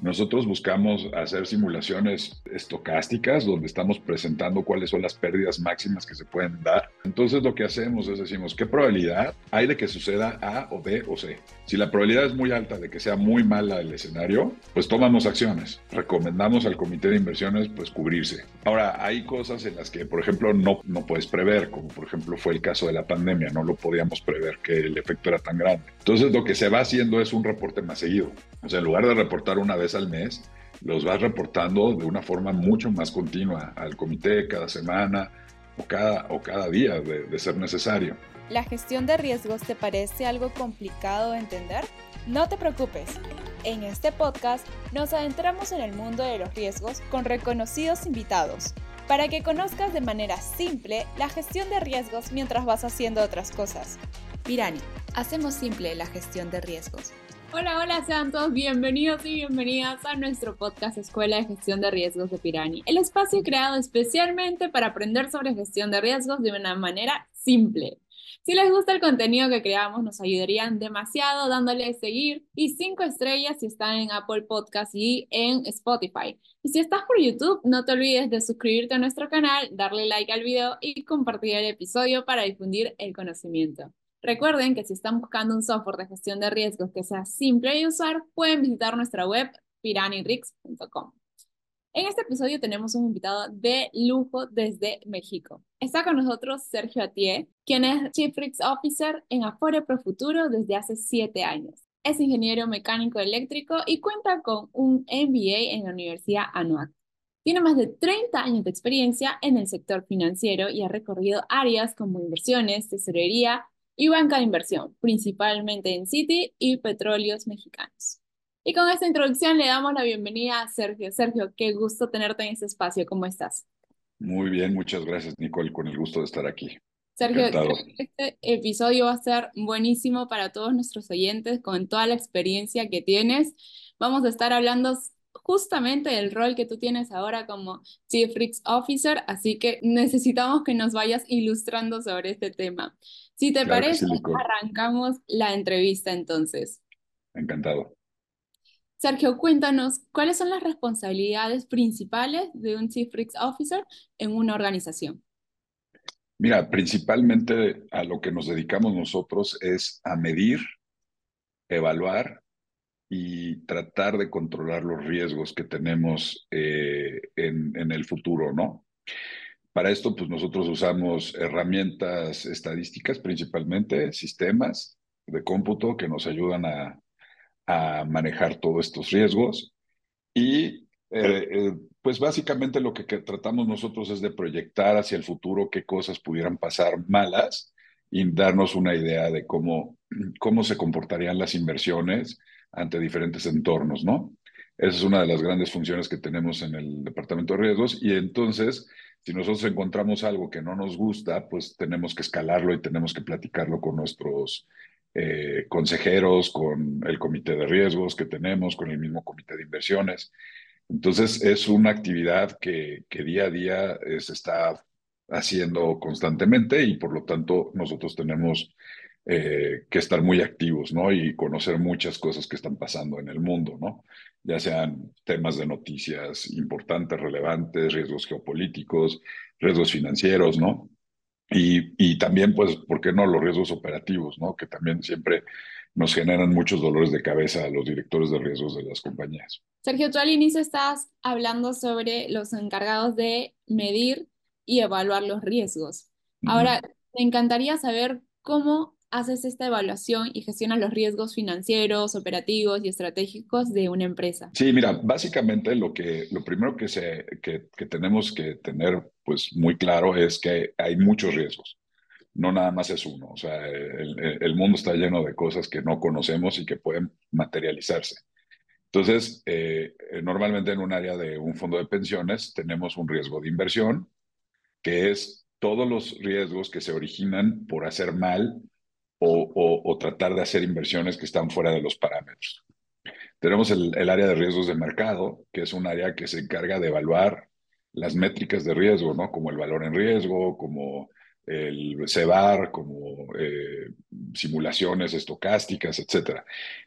Nosotros buscamos hacer simulaciones estocásticas donde estamos presentando cuáles son las pérdidas máximas que se pueden dar. Entonces lo que hacemos es decimos, ¿qué probabilidad hay de que suceda A o B o C? Si la probabilidad es muy alta de que sea muy mala el escenario, pues tomamos acciones. Recomendamos al comité de inversiones pues cubrirse. Ahora, hay cosas en las que, por ejemplo, no, no puedes prever, como por ejemplo fue el caso de la pandemia, no lo podíamos prever que el efecto era tan grande. Entonces lo que se va haciendo es un reporte más seguido. O sea, en lugar de reportar una vez al mes, los vas reportando de una forma mucho más continua al comité cada semana o cada, o cada día de, de ser necesario. ¿La gestión de riesgos te parece algo complicado de entender? No te preocupes. En este podcast nos adentramos en el mundo de los riesgos con reconocidos invitados para que conozcas de manera simple la gestión de riesgos mientras vas haciendo otras cosas. Pirani, hacemos simple la gestión de riesgos. Hola, hola, sean todos bienvenidos y bienvenidas a nuestro podcast Escuela de Gestión de Riesgos de Pirani, el espacio creado especialmente para aprender sobre gestión de riesgos de una manera simple. Si les gusta el contenido que creamos, nos ayudarían demasiado dándole seguir y cinco estrellas si están en Apple Podcast y en Spotify. Y si estás por YouTube, no te olvides de suscribirte a nuestro canal, darle like al video y compartir el episodio para difundir el conocimiento. Recuerden que si están buscando un software de gestión de riesgos que sea simple de usar, pueden visitar nuestra web piranirix.com. En este episodio tenemos un invitado de lujo desde México. Está con nosotros Sergio Atié, quien es Chief Risk Officer en Afore Pro Futuro desde hace siete años. Es ingeniero mecánico eléctrico y cuenta con un MBA en la Universidad Anuak. Tiene más de 30 años de experiencia en el sector financiero y ha recorrido áreas como inversiones, tesorería, y banca de inversión, principalmente en Citi y petróleos mexicanos. Y con esta introducción le damos la bienvenida a Sergio. Sergio, qué gusto tenerte en este espacio. ¿Cómo estás? Muy bien, muchas gracias, Nicole, con el gusto de estar aquí. Sergio, este episodio va a ser buenísimo para todos nuestros oyentes con toda la experiencia que tienes. Vamos a estar hablando justamente del rol que tú tienes ahora como Chief Risk Officer, así que necesitamos que nos vayas ilustrando sobre este tema. Si te parece, arrancamos la entrevista entonces. Encantado. Sergio, cuéntanos, ¿cuáles son las responsabilidades principales de un Chief Risk Officer en una organización? Mira, principalmente a lo que nos dedicamos nosotros es a medir, evaluar y tratar de controlar los riesgos que tenemos eh, en, en, el futuro, ¿no? Para esto, pues nosotros usamos herramientas estadísticas, principalmente sistemas de cómputo que nos ayudan a, a manejar todos estos riesgos. Y eh, eh, pues básicamente lo que, que, tratamos nosotros es de proyectar hacia el futuro qué cosas pudieran pasar malas y darnos una idea de cómo, cómo se comportarían las inversiones ante diferentes entornos, ¿no? Esa es una de las grandes funciones que tenemos en el Departamento de Riesgos y entonces, si nosotros encontramos algo que no nos gusta, pues tenemos que escalarlo y tenemos que platicarlo con nuestros eh, consejeros, con el comité de riesgos que tenemos, con el mismo comité de inversiones. Entonces, es una actividad que, que día a día eh, se está haciendo constantemente y por lo tanto nosotros tenemos eh, que estar muy activos, ¿no? Y conocer muchas cosas que están pasando en el mundo, ¿no? Ya sean temas de noticias importantes, relevantes, riesgos geopolíticos, riesgos financieros, ¿no? Y, y también, pues, ¿por qué no los riesgos operativos, ¿no? Que también siempre nos generan muchos dolores de cabeza a los directores de riesgos de las compañías. Sergio, tú al inicio estás hablando sobre los encargados de medir y evaluar los riesgos. Ahora, me encantaría saber cómo haces esta evaluación y gestionas los riesgos financieros, operativos y estratégicos de una empresa? Sí, mira, básicamente lo, que, lo primero que, se, que, que tenemos que tener pues, muy claro es que hay muchos riesgos. No nada más es uno. O sea, el, el mundo está lleno de cosas que no conocemos y que pueden materializarse. Entonces, eh, normalmente en un área de un fondo de pensiones tenemos un riesgo de inversión, que es todos los riesgos que se originan por hacer mal o, tratar de hacer inversiones que están fuera de los parámetros. Tenemos el, área de riesgos de mercado, que es un área que se encarga de evaluar las métricas de riesgo, ¿no? Como el valor en riesgo, como el CEBAR, como eh, simulaciones estocásticas, etc.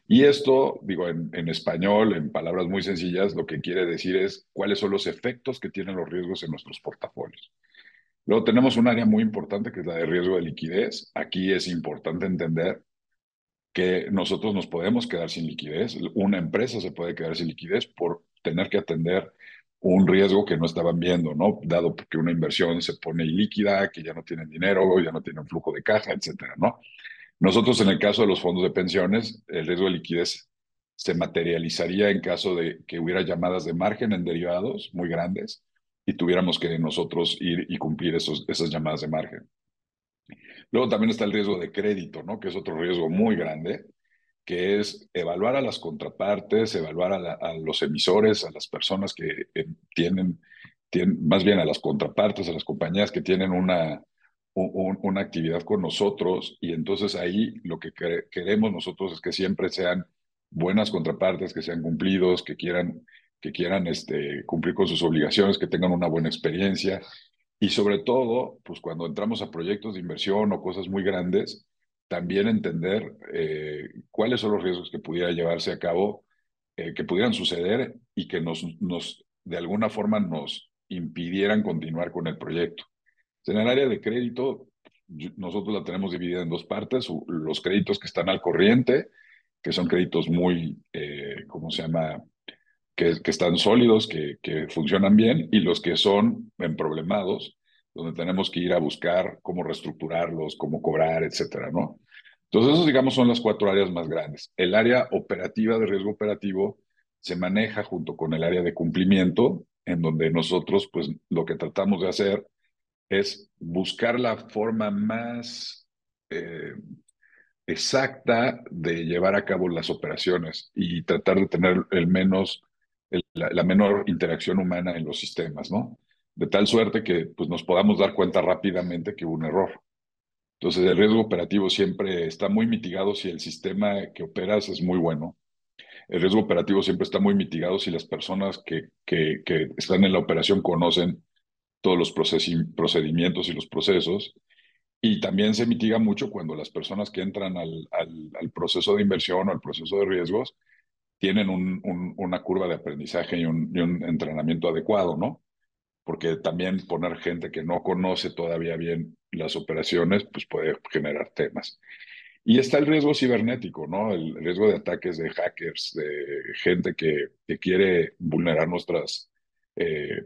Y esto, digo, en, en, español, en palabras muy sencillas, lo que quiere decir es cuáles son los efectos que tienen los riesgos en nuestros portafolios. Luego tenemos un área muy importante que es la de riesgo de liquidez. Aquí es importante entender que nosotros nos podemos quedar sin liquidez. Una empresa se puede quedar sin liquidez por tener que atender un riesgo que no estaban viendo, ¿no? Dado que una inversión se pone ilíquida, que ya no tienen dinero, ya no tienen flujo de caja, etcétera, ¿no? Nosotros, en el caso de los fondos de pensiones, el riesgo de liquidez se materializaría en caso de que hubiera llamadas de margen en derivados muy grandes y tuviéramos que nosotros ir y cumplir esos, esas llamadas de margen. Luego también está el riesgo de crédito, ¿no? Que es otro riesgo muy grande, que es evaluar a las contrapartes, evaluar a, los emisores, a las personas que eh, tienen, más bien a las contrapartes, a las compañías que tienen una, una actividad con nosotros y entonces ahí lo que queremos nosotros es que siempre sean buenas contrapartes, que sean cumplidos, que quieran, que quieran este, cumplir con sus obligaciones, que tengan una buena experiencia y sobre todo, pues cuando entramos a proyectos de inversión o cosas muy grandes, también entender eh, cuáles son los riesgos que pudiera llevarse a cabo, eh, que pudieran suceder y que nos, nos, de alguna forma nos impidieran continuar con el proyecto. En el área de crédito, nosotros la tenemos dividida en dos partes, los créditos que están al corriente, que son créditos muy, eh, ¿cómo se llama? Que, están sólidos, que, funcionan bien, y los que son en problemados, donde tenemos que ir a buscar cómo reestructurarlos, cómo cobrar, etcétera, ¿no? Entonces, esos, digamos, son las cuatro áreas más grandes. El área operativa de riesgo operativo se maneja junto con el área de cumplimiento, en donde nosotros, pues, lo que tratamos de hacer es buscar la forma más eh, exacta de llevar a cabo las operaciones y tratar de tener el menos, la, menor interacción humana en los sistemas, ¿no? de tal suerte que pues, nos podamos dar cuenta rápidamente que hubo un error. Entonces, el riesgo operativo siempre está muy mitigado si el sistema que operas es muy bueno. El riesgo operativo siempre está muy mitigado si las personas que, que, que están en la operación conocen todos los procedimientos y los procesos. Y también se mitiga mucho cuando las personas que entran al, al, al proceso de inversión o al proceso de riesgos tienen un, un, una curva de aprendizaje y un, y un entrenamiento adecuado, ¿no? porque también poner gente que no conoce todavía bien las operaciones, pues puede generar temas. Y está el riesgo cibernético, ¿no? El riesgo de ataques de hackers, de gente que, que quiere vulnerar nuestras, eh,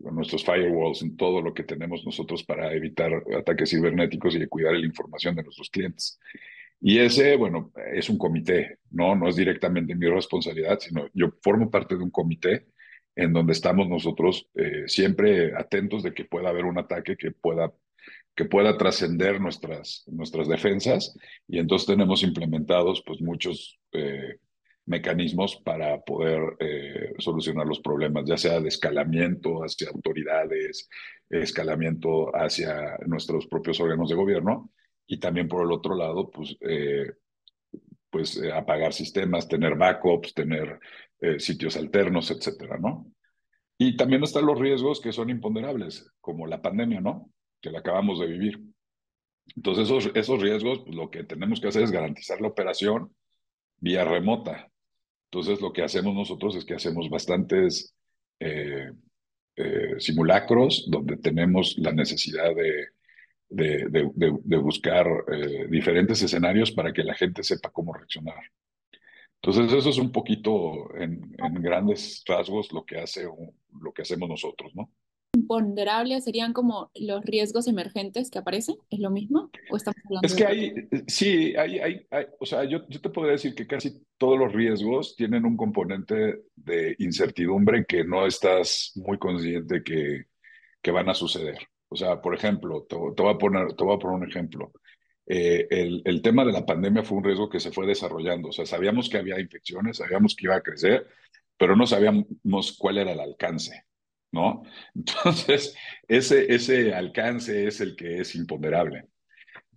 nuestros firewalls, en todo lo que tenemos nosotros para evitar ataques cibernéticos y cuidar la información de nuestros clientes. Y ese, bueno, es un comité, ¿no? No es directamente mi responsabilidad, sino yo formo parte de un comité en donde estamos nosotros eh, siempre atentos de que pueda haber un ataque que pueda, que pueda trascender nuestras, nuestras defensas y entonces tenemos implementados pues muchos eh, mecanismos para poder eh, solucionar los problemas, ya sea de escalamiento hacia autoridades, escalamiento hacia nuestros propios órganos de gobierno y también por el otro lado pues pues apagar sistemas, tener backups, tener eh, sitios alternos, etcétera, ¿no? Y también están los riesgos que son imponderables, como la pandemia, ¿no? Que la acabamos de vivir. Entonces, esos, esos riesgos, pues, lo que tenemos que hacer es garantizar la operación vía remota. Entonces, lo que hacemos nosotros es que hacemos bastantes eh, eh, simulacros donde tenemos la necesidad de, de, de, de buscar diferentes escenarios para que la gente sepa cómo reaccionar. Entonces, eso es un poquito en, grandes rasgos lo que, hace, lo que hacemos nosotros, ¿no? imponderables serían como los riesgos emergentes que aparecen, ¿es lo mismo? ¿O estamos hablando es que hay, sí, hay, hay, o sea, yo, yo, te podría decir que casi todos los riesgos tienen un componente de incertidumbre que no estás muy consciente que, que van a suceder. O sea, por ejemplo, te, te, voy a poner, te voy a poner un ejemplo. Eh, el, el, tema de la pandemia fue un riesgo que se fue desarrollando. O sea, sabíamos que había infecciones, sabíamos que iba a crecer, pero no sabíamos cuál era el alcance, ¿no? Entonces, ese, ese alcance es el que es imponderable.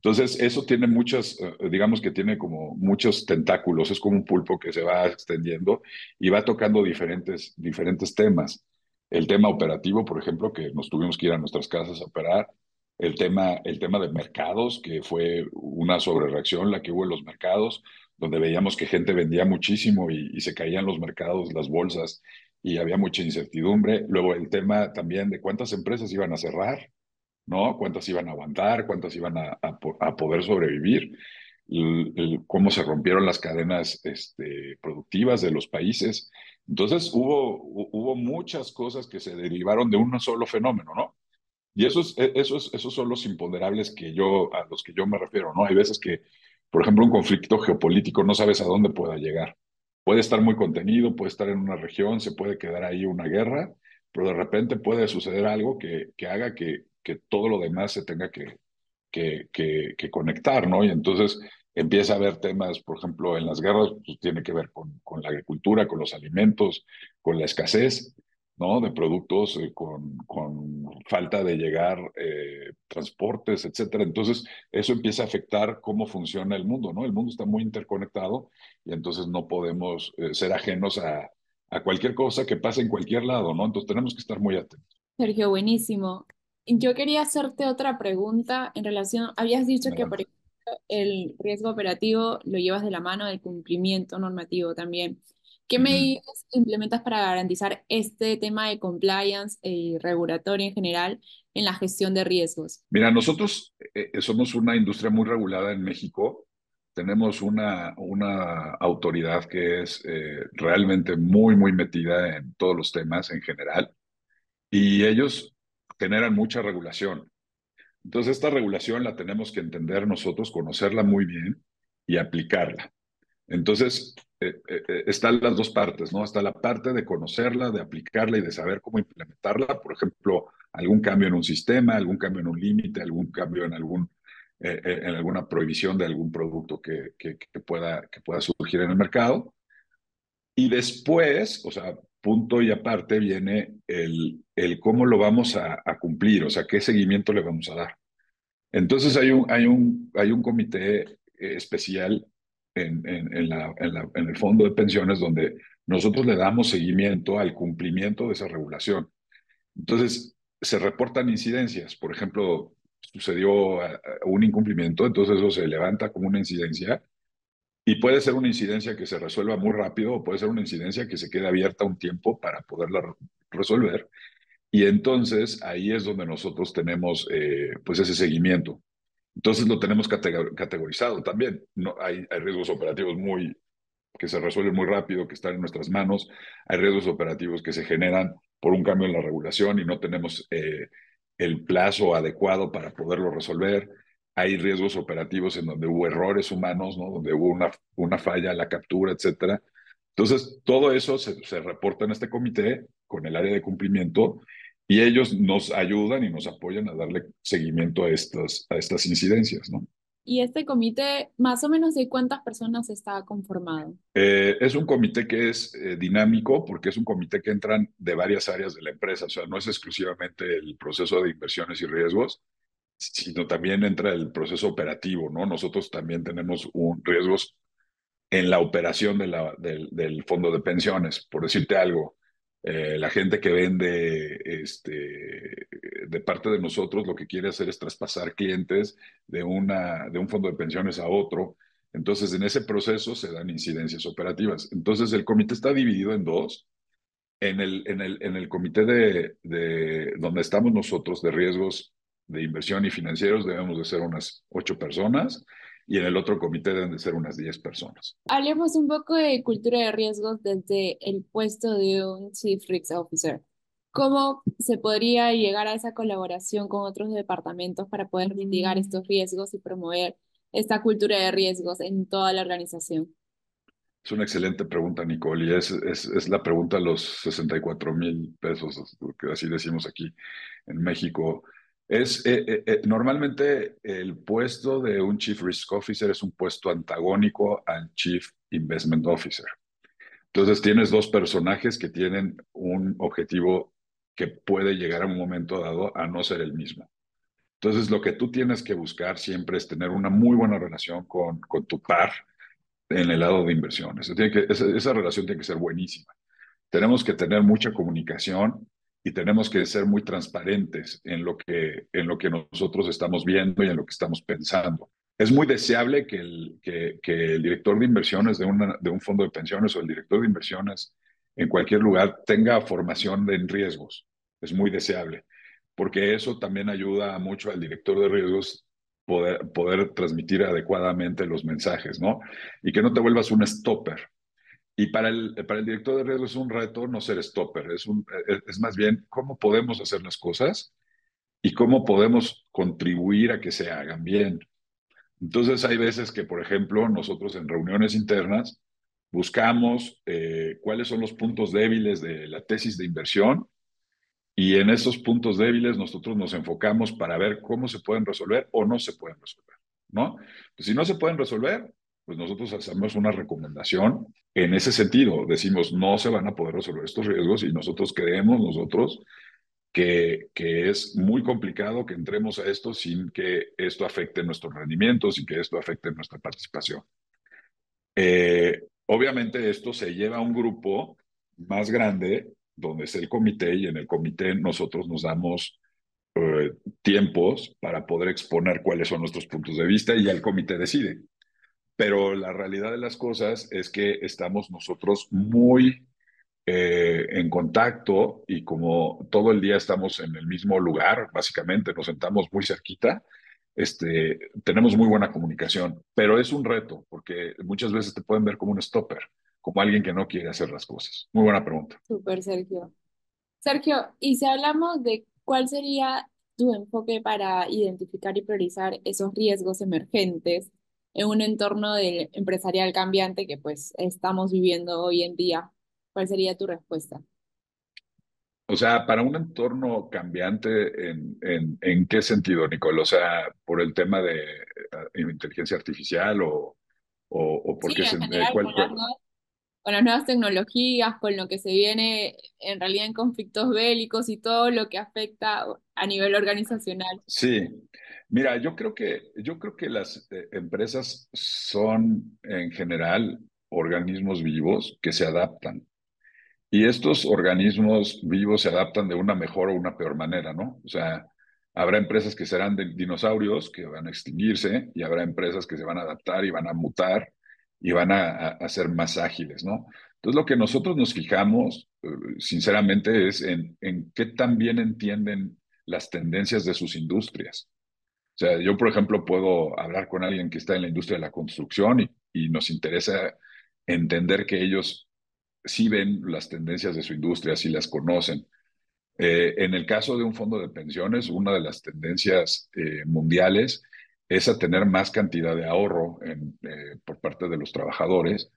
Entonces, eso tiene muchos, eh, digamos que tiene como muchos tentáculos, es como un pulpo que se va extendiendo y va tocando diferentes, diferentes temas. El tema operativo, por ejemplo, que nos tuvimos que ir a nuestras casas a operar, el tema, el tema de mercados, que fue una sobrereacción la que hubo en los mercados, donde veíamos que gente vendía muchísimo y, y se caían los mercados, las bolsas, y había mucha incertidumbre. Luego el tema también de cuántas empresas iban a cerrar, ¿no? Cuántas iban a aguantar, cuántas iban a, poder sobrevivir, el, cómo se rompieron las cadenas este, productivas de los países. Entonces hubo, hubo muchas cosas que se derivaron de un solo fenómeno, ¿no? Y esos, esos, esos son los imponderables que yo, a los que yo me refiero, ¿no? Hay veces que, por ejemplo, un conflicto geopolítico no sabes a dónde pueda llegar. Puede estar muy contenido, puede estar en una región, se puede quedar ahí una guerra, pero de repente puede suceder algo que, que haga que, que todo lo demás se tenga que, que, que, que conectar, ¿no? Y entonces empieza a haber temas, por ejemplo, en las guerras, pues tiene que ver con, con la agricultura, con los alimentos, con la escasez, ¿no? De productos, eh, con, con, falta de llegar, eh, transportes, etcétera. Entonces, eso empieza a afectar cómo funciona el mundo, ¿no? El mundo está muy interconectado y entonces no podemos eh, ser ajenos a, a cualquier cosa que pase en cualquier lado, ¿no? Entonces, tenemos que estar muy atentos. Sergio, buenísimo. Yo quería hacerte otra pregunta en relación, habías dicho que, por ejemplo, el riesgo operativo lo llevas de la mano del cumplimiento normativo también. ¿Qué medidas implementas para garantizar este tema de compliance y regulatorio en general en la gestión de riesgos? Mira, nosotros eh, somos una industria muy regulada en México. Tenemos una, una autoridad que es eh, realmente muy, muy metida en todos los temas en general y ellos generan mucha regulación. Entonces, esta regulación la tenemos que entender nosotros, conocerla muy bien y aplicarla. Entonces, eh, eh, están las dos partes, ¿no? Está la parte de conocerla, de aplicarla y de saber cómo implementarla. Por ejemplo, algún cambio en un sistema, algún cambio en un límite, algún cambio en, algún, eh, en alguna prohibición de algún producto que, que, que, pueda, que pueda surgir en el mercado. Y después, o sea, punto y aparte viene el, el cómo lo vamos a, a cumplir, o sea, qué seguimiento le vamos a dar. Entonces hay un, hay un, hay un comité especial en, en, la, en, el fondo de pensiones donde nosotros le damos seguimiento al cumplimiento de esa regulación. Entonces, se reportan incidencias. Por ejemplo, sucedió un incumplimiento, entonces eso se levanta como una incidencia y puede ser una incidencia que se resuelva muy rápido o puede ser una incidencia que se quede abierta un tiempo para poderla resolver. Y entonces ahí es donde nosotros tenemos eh, pues ese seguimiento. Entonces lo tenemos categorizado también. No, hay, hay riesgos operativos muy que se resuelven muy rápido, que están en nuestras manos. Hay riesgos operativos que se generan por un cambio en la regulación y no tenemos eh, el plazo adecuado para poderlo resolver. Hay riesgos operativos en donde hubo errores humanos, ¿no? donde hubo una, una falla en la captura, etcétera. Entonces, todo eso se, se reporta en este comité con el área de cumplimiento y ellos nos ayudan y nos apoyan a darle seguimiento a estas, a estas incidencias, ¿no? ¿Y este comité, más o menos de cuántas personas está conformado? Eh, es un comité que es eh, dinámico porque es un comité que entran de varias áreas de la empresa, o sea, no es exclusivamente el proceso de inversiones y riesgos, sino también entra el proceso operativo, ¿no? Nosotros también tenemos un, riesgos en la operación de la, del, del fondo de pensiones, por decirte algo eh, la gente que vende este, de parte de nosotros lo que quiere hacer es traspasar clientes de, una, de un fondo de pensiones a otro. Entonces, en ese proceso se dan incidencias operativas. Entonces, el comité está dividido en dos. En el, en el, en el comité de, de donde estamos nosotros de riesgos de inversión y financieros debemos de ser unas ocho personas y en el otro comité deben de ser unas 10 personas. Hablemos un poco de cultura de riesgos desde el puesto de un Chief Risk Officer. ¿Cómo se podría llegar a esa colaboración con otros departamentos para poder mitigar estos riesgos y promover esta cultura de riesgos en toda la organización? Es una excelente pregunta, Nicole, y es, es, es la pregunta de los 64 mil pesos, que así decimos aquí en México. Es, eh, eh, eh, normalmente el puesto de un Chief Risk Officer es un puesto antagónico al Chief Investment Officer. Entonces tienes dos personajes que tienen un objetivo que puede llegar a un momento dado a no ser el mismo. Entonces lo que tú tienes que buscar siempre es tener una muy buena relación con, con tu par en el lado de inversiones. Tiene que, esa, esa relación tiene que ser buenísima. Tenemos que tener mucha comunicación y tenemos que ser muy transparentes en lo que, en lo que nosotros estamos viendo y en lo que estamos pensando. Es muy deseable que el, que, el director de inversiones de, una, de un fondo de pensiones o el director de inversiones en cualquier lugar tenga formación en riesgos. Es muy deseable, porque eso también ayuda mucho al director de riesgos poder, poder transmitir adecuadamente los mensajes, ¿no? Y que no te vuelvas un stopper. Y para el, para el director de riesgos es un reto no ser stopper, es, un, es más bien cómo podemos hacer las cosas y cómo podemos contribuir a que se hagan bien. Entonces hay veces que, por ejemplo, nosotros en reuniones internas buscamos eh, cuáles son los puntos débiles de la tesis de inversión y en esos puntos débiles nosotros nos enfocamos para ver cómo se pueden resolver o no se pueden resolver, ¿no? Pues si no se pueden resolver, pues nosotros hacemos una recomendación en ese sentido. Decimos, no se van a poder resolver estos riesgos y nosotros creemos, nosotros, que, que es muy complicado que entremos a esto sin que esto afecte nuestros rendimientos y que esto afecte nuestra participación. Eh, obviamente esto se lleva a un grupo más grande donde es el comité y en el comité nosotros nos damos eh, tiempos para poder exponer cuáles son nuestros puntos de vista y el comité decide. Pero la realidad de las cosas es que estamos nosotros muy eh, en contacto y como todo el día estamos en el mismo lugar, básicamente nos sentamos muy cerquita, este, tenemos muy buena comunicación, pero es un reto porque muchas veces te pueden ver como un stopper como alguien que no quiere hacer las cosas? Muy buena pregunta. Súper, Sergio. Sergio, y si hablamos de cuál sería tu enfoque para identificar y priorizar esos riesgos emergentes en un entorno del empresarial cambiante que pues estamos viviendo hoy en día, ¿cuál sería tu respuesta? O sea, para un entorno cambiante, ¿en, en, en qué sentido, Nicole? O sea, por el tema de uh, inteligencia artificial o, o, o por sí, qué se, general, cuál, con las cuál, nuevas con las nuevas tecnologías, con lo que se viene en realidad en conflictos bélicos y todo lo que afecta a nivel organizacional. Sí, mira, yo creo que, yo creo que las eh, empresas son en general organismos vivos que se adaptan. Y estos organismos vivos se adaptan de una mejor o una peor manera, ¿no? O sea, habrá empresas que serán de dinosaurios que van a extinguirse y habrá empresas que se van a adaptar y van a mutar y van a, a, ser más ágiles, ¿no? Entonces, lo que nosotros nos fijamos, eh, sinceramente, es en, en qué tan bien entienden las tendencias de sus industrias. O sea, yo, por ejemplo, puedo hablar con alguien que está en la industria de la construcción y, nos interesa entender que ellos sí ven las tendencias de su industria, sí las conocen. Eh, en el caso de un fondo de pensiones, una de las tendencias eh, mundiales es a tener más cantidad de ahorro eh, por parte de los trabajadores.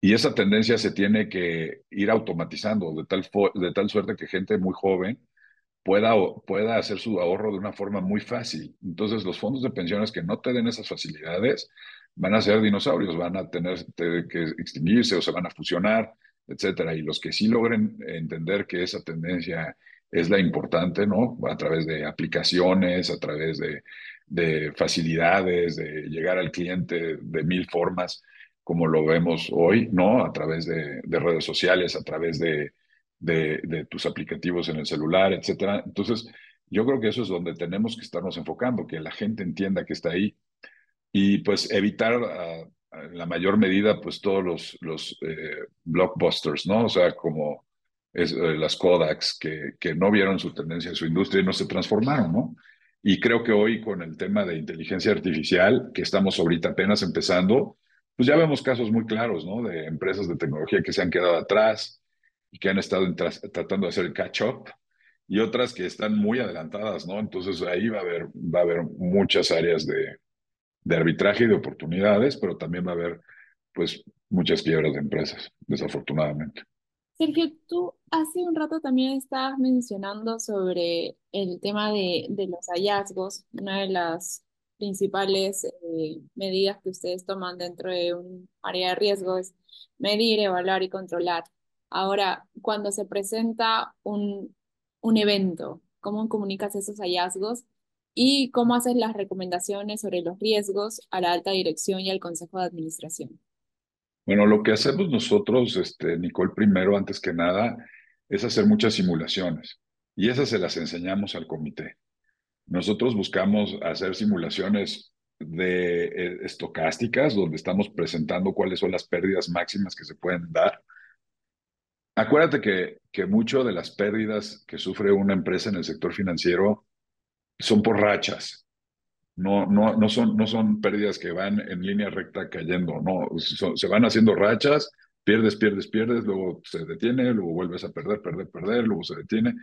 Y esa tendencia se tiene que ir automatizando de tal, de tal suerte que gente muy joven pueda, pueda hacer su ahorro de una forma muy fácil. Entonces, los fondos de pensiones que no te den esas facilidades van a ser dinosaurios, van a tener que extinguirse o se van a fusionar, etcétera. Y los que sí logren entender que esa tendencia es la importante, ¿no? A través de aplicaciones, a través de de facilidades, de llegar al cliente de mil formas, como lo vemos hoy, ¿no? A través de, de redes sociales, a través de, de, tus aplicativos en el celular, etcétera. Entonces, yo creo que eso es donde tenemos que estarnos enfocando, que la gente entienda que está ahí y pues evitar uh, en la mayor medida pues todos los, los eh, blockbusters, ¿no? O sea, como es, eh, las Kodaks que, que no vieron su tendencia en su industria y no se transformaron, ¿no? Y creo que hoy con el tema de inteligencia artificial, que estamos ahorita apenas empezando, pues ya vemos casos muy claros, ¿no? De empresas de tecnología que se han quedado atrás y que han estado tratando de hacer el catch-up y otras que están muy adelantadas, ¿no? Entonces ahí va a haber, va a haber muchas áreas de, de arbitraje y de oportunidades, pero también va a haber, pues, muchas quiebras de empresas, desafortunadamente. Sergio, tú hace un rato también estabas mencionando sobre el tema de, de los hallazgos. Una de las principales eh, medidas que ustedes toman dentro de un área de riesgo es medir, evaluar y controlar. Ahora, cuando se presenta un, un evento, ¿cómo comunicas esos hallazgos? ¿Y cómo haces las recomendaciones sobre los riesgos a la alta dirección y al consejo de administración? Bueno, lo que hacemos nosotros, este, Nicole, primero, antes que nada, es hacer muchas simulaciones. Y esas se las enseñamos al comité. Nosotros buscamos hacer simulaciones de eh, estocásticas, donde estamos presentando cuáles son las pérdidas máximas que se pueden dar. Acuérdate que, que mucho de las pérdidas que sufre una empresa en el sector financiero son por rachas. No, no, no, son, no son pérdidas que van en línea recta cayendo, no, se van haciendo rachas, pierdes, pierdes, pierdes, luego se detiene, luego vuelves a perder, perder, perder, luego se detiene,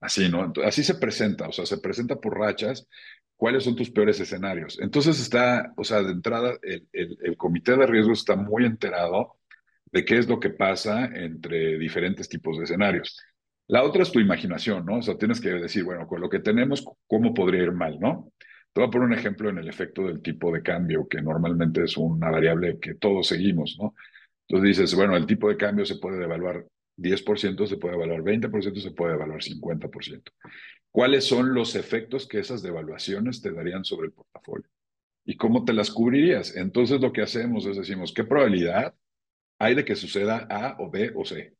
así, ¿no? así se presenta, o sea, se presenta por rachas cuáles son tus peores escenarios. Entonces está, o sea, de entrada, el, el, comité de riesgos está muy enterado de qué es lo que pasa entre diferentes tipos de escenarios. La otra es tu imaginación, ¿no? O sea, tienes que decir, bueno, con lo que tenemos, ¿cómo podría ir mal, no? Te voy a poner un ejemplo en el efecto del tipo de cambio, que normalmente es una variable que todos seguimos, ¿no? Entonces dices, bueno, el tipo de cambio se puede devaluar 10%, se puede evaluar 20%, se puede evaluar 50%. ¿Cuáles son los efectos que esas devaluaciones te darían sobre el portafolio? ¿Y cómo te las cubrirías? Entonces lo que hacemos es decimos, ¿qué probabilidad hay de que suceda A o B o C?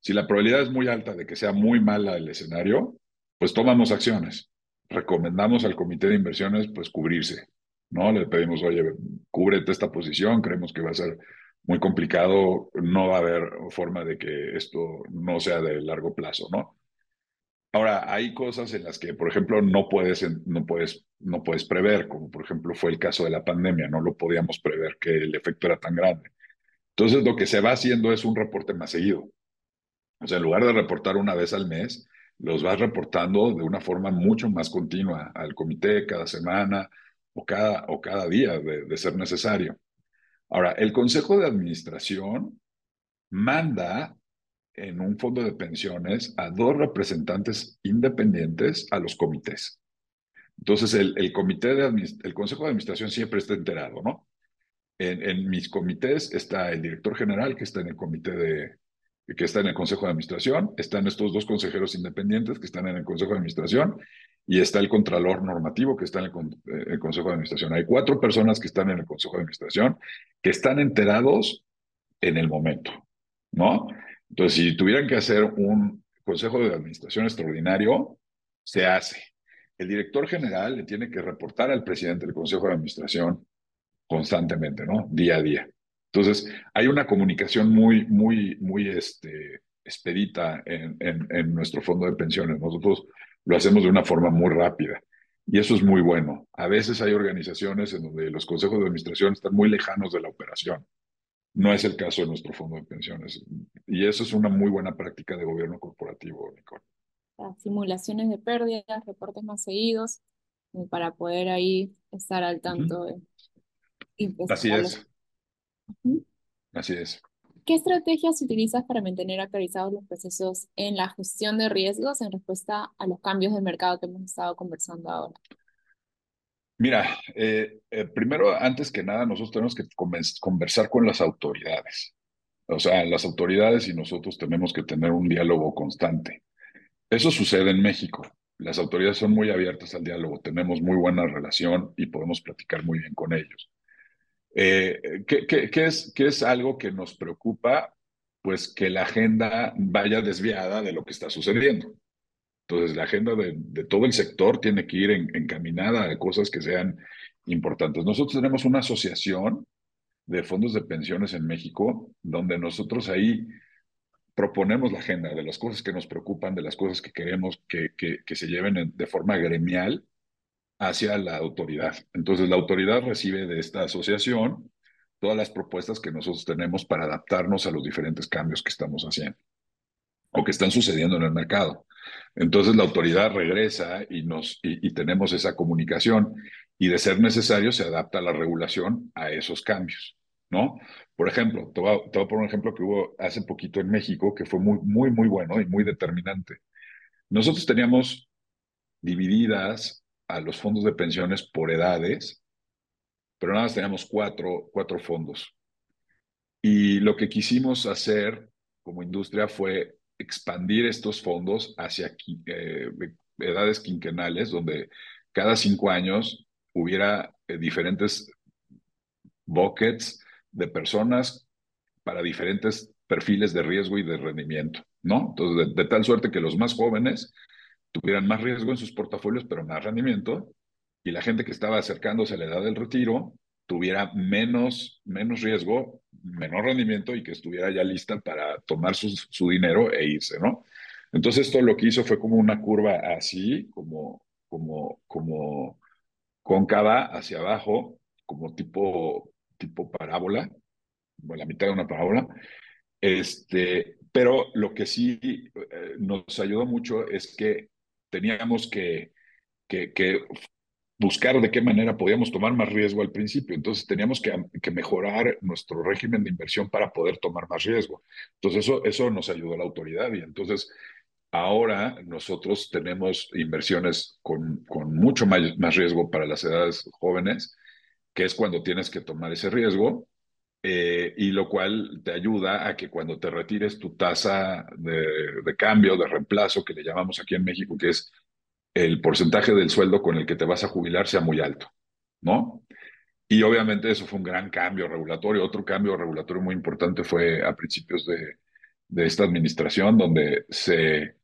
Si la probabilidad es muy alta de que sea muy mala el escenario, pues tomamos acciones. Recomendamos al comité de inversiones pues cubrirse, ¿no? Le pedimos, oye, cúbrete esta posición, creemos que va a ser muy complicado, no va a haber forma de que esto no sea de largo plazo, ¿no? Ahora, hay cosas en las que, por ejemplo, no puedes, no puedes, no puedes prever, como por ejemplo fue el caso de la pandemia, no lo podíamos prever que el efecto era tan grande. Entonces, lo que se va haciendo es un reporte más seguido. O sea, en lugar de reportar una vez al mes, los vas reportando de una forma mucho más continua al comité cada semana o cada, o cada día de ser necesario. Ahora, el Consejo de Administración manda en un fondo de pensiones a dos representantes independientes a los comités. Entonces, el, comité de el Consejo de Administración siempre está enterado, ¿no? En, mis comités está el director general que está en el comité de, que está en el Consejo de Administración, están estos dos consejeros independientes que están en el Consejo de Administración y está el Contralor Normativo que está en eh, el, Consejo de Administración. Hay cuatro personas que están en el Consejo de Administración que están enterados en el momento, ¿no? Entonces, si tuvieran que hacer un Consejo de Administración extraordinario, se hace. El director general le tiene que reportar al presidente del Consejo de Administración constantemente, ¿no? Día a día. Entonces, hay una comunicación muy, muy, muy este, expedita en, en, nuestro fondo de pensiones. Nosotros lo hacemos de una forma muy rápida y eso es muy bueno. A veces hay organizaciones en donde los consejos de administración están muy lejanos de la operación. No es el caso de nuestro fondo de pensiones. Y eso es una muy buena práctica de gobierno corporativo, Nicole. Simulaciones de pérdidas, reportes más seguidos, para poder ahí estar al tanto. de, Así es. Así es. ¿Qué estrategias utilizas para mantener actualizados los procesos en la gestión de riesgos en respuesta a los cambios del mercado que hemos estado conversando ahora? Mira, eh, eh, primero, antes que nada, nosotros tenemos que conversar con las autoridades. O sea, las autoridades y nosotros tenemos que tener un diálogo constante. Eso sucede en México. Las autoridades son muy abiertas al diálogo, tenemos muy buena relación y podemos platicar muy bien con ellos. Eh, ¿qué, es, ¿Qué es algo que nos preocupa? Pues que la agenda vaya desviada de lo que está sucediendo. Entonces, la agenda de, todo el sector tiene que ir encaminada a cosas que sean importantes. Nosotros tenemos una asociación de fondos de pensiones en México, donde nosotros ahí proponemos la agenda de las cosas que nos preocupan, de las cosas que queremos que, que se lleven de forma gremial hacia la autoridad. Entonces, la autoridad recibe de esta asociación todas las propuestas que nosotros tenemos para adaptarnos a los diferentes cambios que estamos haciendo o que están sucediendo en el mercado. Entonces, la autoridad regresa y, nos, y, tenemos esa comunicación y de ser necesario se adapta la regulación a esos cambios, ¿no? Por ejemplo, te voy, a, poner un ejemplo que hubo hace poquito en México que fue muy, muy, muy bueno y muy determinante. Nosotros teníamos divididas a los fondos de pensiones por edades, pero nada más teníamos cuatro, cuatro fondos. Y lo que quisimos hacer como industria fue expandir estos fondos hacia eh, edades quinquenales, donde cada cinco años hubiera eh, diferentes buckets de personas para diferentes perfiles de riesgo y de rendimiento, ¿no? Entonces, de tal suerte que los más jóvenes tuvieran más riesgo en sus portafolios, pero más rendimiento, y la gente que estaba acercándose a la edad del retiro tuviera menos, menos riesgo, menor rendimiento y que estuviera ya lista para tomar su, su dinero e irse, ¿no? Entonces esto lo que hizo fue como una curva así, como, como, como cóncava hacia abajo, como tipo, tipo parábola, la mitad de una parábola. Este, pero lo que sí eh, nos ayudó mucho es que teníamos que, que, buscar de qué manera podíamos tomar más riesgo al principio. Entonces teníamos que, que, mejorar nuestro régimen de inversión para poder tomar más riesgo. Entonces eso, eso nos ayudó la autoridad y entonces ahora nosotros tenemos inversiones con, con mucho más riesgo para las edades jóvenes, que es cuando tienes que tomar ese riesgo. Eh, y lo cual te ayuda a que cuando te retires tu tasa de, de cambio, de reemplazo, que le llamamos aquí en México, que es el porcentaje del sueldo con el que te vas a jubilar sea muy alto, ¿no? Y obviamente eso fue un gran cambio regulatorio. Otro cambio regulatorio muy importante fue a principios de, de esta administración, donde se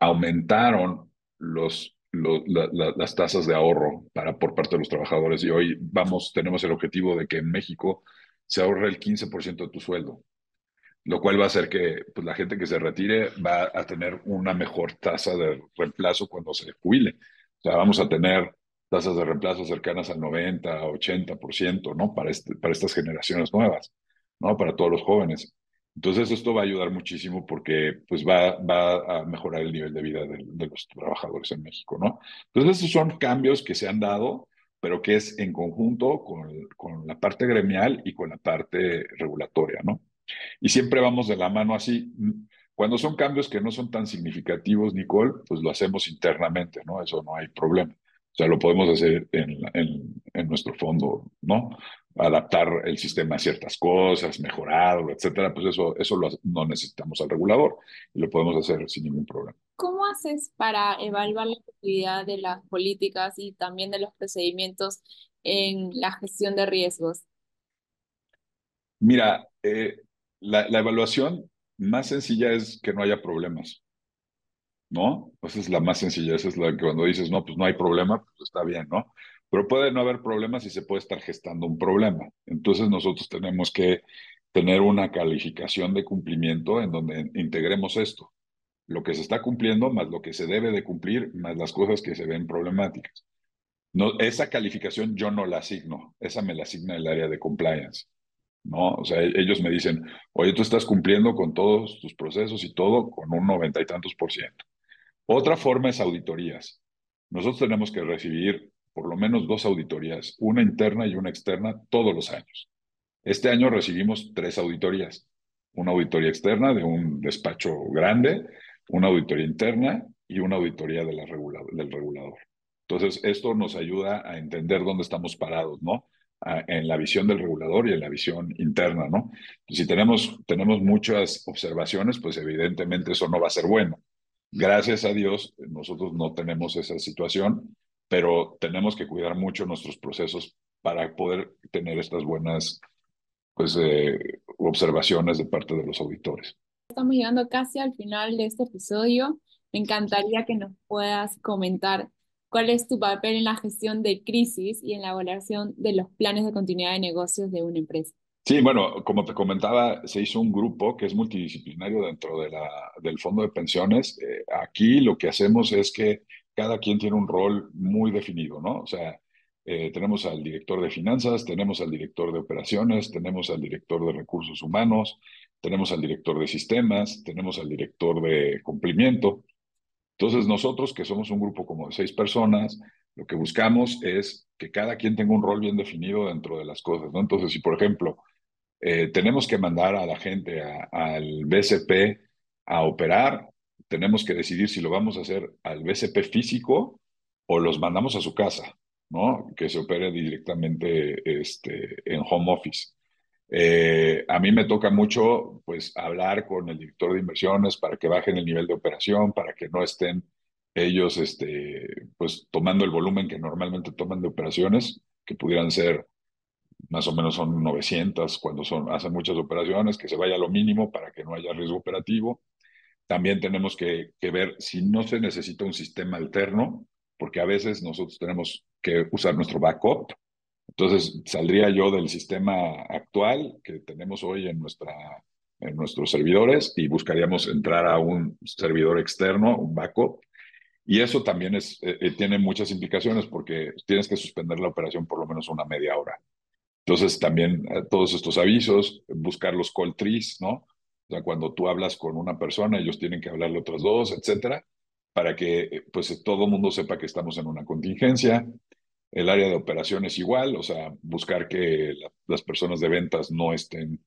aumentaron los, la, la, las tasas de ahorro para, por parte de los trabajadores. Y hoy vamos, tenemos el objetivo de que en México se ahorre el 15% de tu sueldo lo cual va a hacer que pues, la gente que se retire va a tener una mejor tasa de reemplazo cuando se jubile. O sea, vamos a tener tasas de reemplazo cercanas al 90, 80%, ¿no? Para, este, para estas generaciones nuevas, ¿no? Para todos los jóvenes. Entonces, esto va a ayudar muchísimo porque pues, va, va a mejorar el nivel de vida de, de los trabajadores en México, ¿no? Entonces, esos son cambios que se han dado, pero que es en conjunto con, con la parte gremial y con la parte regulatoria, ¿no? Y siempre vamos de la mano así. Cuando son cambios que no son tan significativos, Nicole, pues lo hacemos internamente, ¿no? Eso no hay problema. O sea, lo podemos hacer en, en, en nuestro fondo, ¿no? Adaptar el sistema a ciertas cosas, mejorarlo, etcétera, pues eso, eso lo, no necesitamos al regulador y lo podemos hacer sin ningún problema. ¿Cómo haces para evaluar la efectividad de las políticas y también de los procedimientos en la gestión de riesgos? Mira, eh, la, la, evaluación más sencilla es que no haya problemas, ¿no? Esa es la más sencilla, esa es la que cuando dices, no, pues no hay problema, pues está bien, ¿no? Pero puede no haber problemas y se puede estar gestando un problema. Entonces nosotros tenemos que tener una calificación de cumplimiento en donde integremos esto, lo que se está cumpliendo más lo que se debe de cumplir más las cosas que se ven problemáticas. No, esa calificación yo no la asigno, esa me la asigna el área de compliance. ¿no? O sea, ellos me dicen, oye, tú estás cumpliendo con todos tus procesos y todo con un noventa y tantos por ciento. Otra forma es auditorías. Nosotros tenemos que recibir por lo menos dos auditorías, una interna y una externa, todos los años. Este año recibimos tres auditorías. Una auditoría externa de un despacho grande, una auditoría interna y una auditoría de la del regulador. Entonces, esto nos ayuda a entender dónde estamos parados, ¿no? en la visión del regulador y en la visión interna, ¿no? Si tenemos, tenemos muchas observaciones, pues evidentemente eso no va a ser bueno. Gracias a Dios, nosotros no tenemos esa situación, pero tenemos que cuidar mucho nuestros procesos para poder tener estas buenas pues, eh, observaciones de parte de los auditores. Estamos llegando casi al final de este episodio. Me encantaría que nos puedas comentar ¿Cuál es tu papel en la gestión de crisis y en la evaluación de los planes de continuidad de negocios de una empresa? Sí, bueno, como te comentaba, se hizo un grupo que es multidisciplinario dentro de la, del fondo de pensiones. Eh, aquí lo que hacemos es que cada quien tiene un rol muy definido, ¿no? O sea, eh, tenemos al director de finanzas, tenemos al director de operaciones, tenemos al director de recursos humanos, tenemos al director de sistemas, tenemos al director de cumplimiento. Entonces nosotros, que somos un grupo como de seis personas, lo que buscamos es que cada quien tenga un rol bien definido dentro de las cosas, ¿no? Entonces, si por ejemplo eh, tenemos que mandar a la gente al BCP a operar, tenemos que decidir si lo vamos a hacer al BCP físico o los mandamos a su casa, ¿no? Que se opere directamente este, en home office. Eh, a mí me toca mucho pues hablar con el director de inversiones para que bajen el nivel de operación, para que no estén ellos este, pues tomando el volumen que normalmente toman de operaciones, que pudieran ser más o menos son 900 cuando son, hacen muchas operaciones, que se vaya a lo mínimo para que no haya riesgo operativo. También tenemos que, ver si no se necesita un sistema alterno, porque a veces nosotros tenemos que usar nuestro backup. Entonces, saldría yo del sistema actual que tenemos hoy en, nuestra, en nuestros servidores y buscaríamos entrar a un servidor externo, un backup. Y eso también es, eh, eh, tiene muchas implicaciones porque tienes que suspender la operación por lo menos una media hora. Entonces, también eh, todos estos avisos, buscar los call trees, ¿no? O sea, cuando tú hablas con una persona, ellos tienen que hablarle otras dos, etcétera, para que pues todo el mundo sepa que estamos en una contingencia. El área de operaciones igual, o sea, buscar que las personas de ventas no estén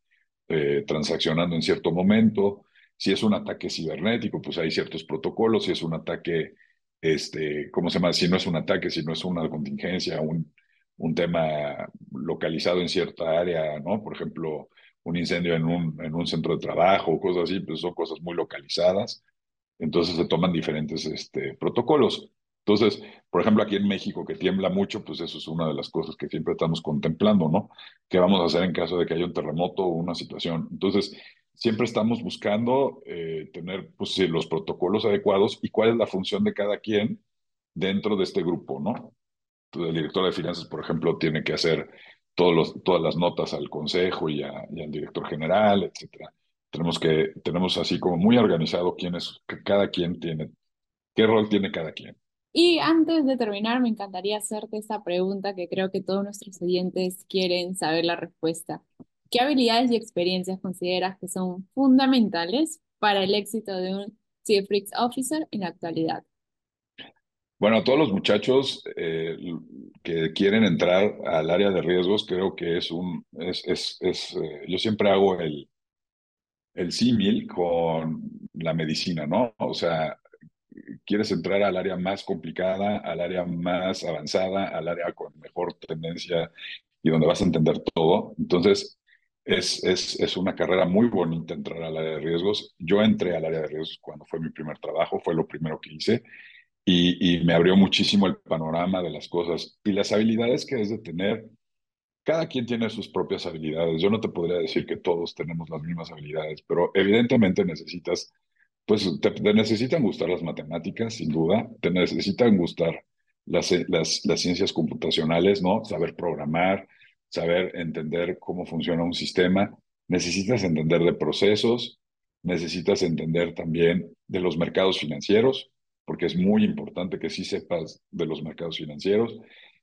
eh, transaccionando en cierto momento. Si es un ataque cibernético, pues hay ciertos protocolos. Si es un ataque, este, ¿cómo se llama? Si no es un ataque, si no es una contingencia, un, un tema localizado en cierta área, ¿no? Por ejemplo, un incendio en un, en un centro de trabajo, cosas así, pues son cosas muy localizadas. Entonces se toman diferentes este, protocolos. Entonces, por ejemplo, aquí en México, que tiembla mucho, pues eso es una de las cosas que siempre estamos contemplando, ¿no? ¿Qué vamos a hacer en caso de que haya un terremoto o una situación? Entonces, siempre estamos buscando eh, tener pues, los protocolos adecuados y cuál es la función de cada quien dentro de este grupo, ¿no? Entonces, el director de finanzas, por ejemplo, tiene que hacer todas las notas al consejo y, al director general, etcétera. Tenemos que, tenemos así como muy organizado quién es, cada quien tiene, qué rol tiene cada quien. Y antes de terminar, me encantaría hacerte esta pregunta que creo que todos nuestros oyentes quieren saber la respuesta. ¿Qué habilidades y experiencias consideras que son fundamentales para el éxito de un Chief Officer en la actualidad? Bueno, a todos los muchachos eh, que quieren entrar al área de riesgos, creo que es un, es, es, es eh, yo siempre hago el, el símil con la medicina, ¿no? O sea, quieres entrar al área más complicada, al área más avanzada, al área con mejor tendencia y donde vas a entender todo. Entonces, es, es, es una carrera muy bonita entrar al área de riesgos. Yo entré al área de riesgos cuando fue mi primer trabajo, fue lo primero que hice y, me abrió muchísimo el panorama de las cosas y las habilidades que es de tener. Cada quien tiene sus propias habilidades. Yo no te podría decir que todos tenemos las mismas habilidades, pero evidentemente necesitas, pues te, necesitan gustar las matemáticas, sin duda, te necesitan gustar las, las, ciencias computacionales, ¿no? Saber programar, saber entender cómo funciona un sistema, necesitas entender de procesos, necesitas entender también de los mercados financieros, porque es muy importante que sí sepas de los mercados financieros.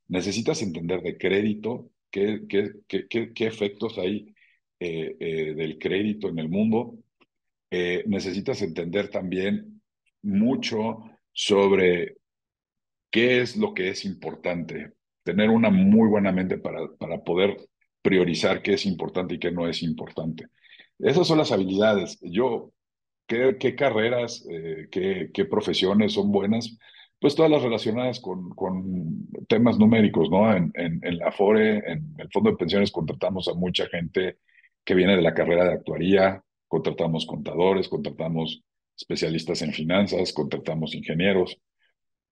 Necesitas entender de crédito, qué, qué, qué, qué efectos hay eh, eh, del crédito en el mundo. Eh, necesitas entender también mucho sobre qué es lo que es importante. Tener una muy buena mente para, para poder priorizar qué es importante y qué no es importante. Esas son las habilidades. Yo qué, carreras, eh, qué, profesiones son buenas, pues todas las relacionadas con, con temas numéricos, ¿no? En, en, en, la FORE, en el Fondo de Pensiones, contratamos a mucha gente que viene de la carrera de actuaría, contratamos contadores, contratamos especialistas en finanzas, contratamos ingenieros.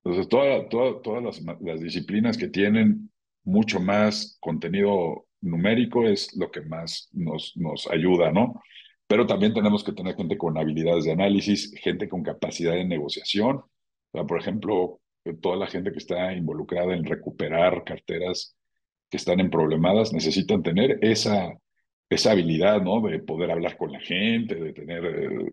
Entonces, toda, todas las, las disciplinas que tienen mucho más contenido numérico es lo que más nos, nos ayuda, ¿no? Pero también tenemos que tener gente con habilidades de análisis, gente con capacidad de negociación. por ejemplo, toda la gente que está involucrada en recuperar carteras que están en problemadas necesitan tener esa, esa habilidad, ¿no? De poder hablar con la gente, de tener, eh,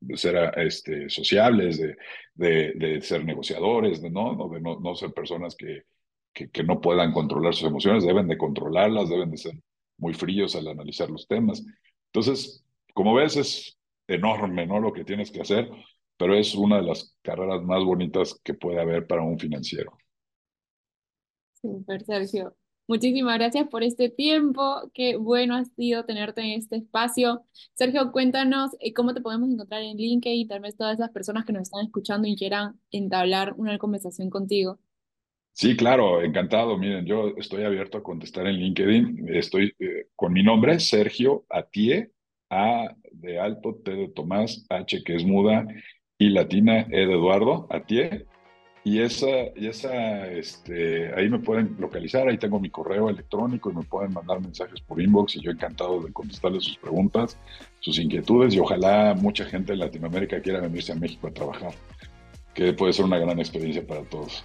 de ser este, sociables, de, de, de ser negociadores, de no, no, de no, no ser personas que, que, que, no puedan controlar sus emociones, deben de controlarlas, deben de ser muy fríos al analizar los temas. Entonces, como ves, es enorme, ¿no? Lo que tienes que hacer, pero es una de las carreras más bonitas que puede haber para un financiero. Super, Sergio. Muchísimas gracias por este tiempo. Qué bueno ha sido tenerte en este espacio. Sergio, cuéntanos eh, cómo te podemos encontrar en LinkedIn y tal vez todas esas personas que nos están escuchando y quieran entablar una conversación contigo. Sí, claro, encantado. Miren, yo estoy abierto a contestar en LinkedIn. Estoy eh, con mi nombre, Sergio Atie, a de alto, T de Tomás, H que es muda y latina, E de Eduardo, Atie. Y esa, y esa, este, ahí me pueden localizar, ahí tengo mi correo electrónico y me pueden mandar mensajes por inbox y yo encantado de contestarles sus preguntas, sus inquietudes y ojalá mucha gente en Latinoamérica quiera venirse a México a trabajar, que puede ser una gran experiencia para todos.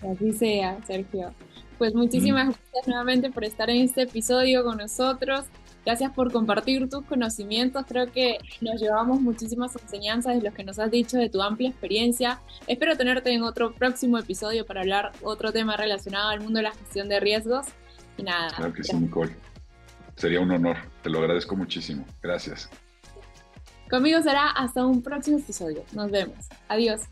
Así sea, Sergio. Pues muchísimas gracias nuevamente por estar en este episodio con nosotros. Gracias por compartir tus conocimientos. Creo que nos llevamos muchísimas enseñanzas de los que nos has dicho de tu amplia experiencia. Espero tenerte en otro próximo episodio para hablar otro tema relacionado al mundo de la gestión de riesgos. Y nada. Claro que sí, Nicole. Sería un honor. Te lo agradezco muchísimo. Gracias. Conmigo será hasta un próximo episodio. Nos vemos. Adiós.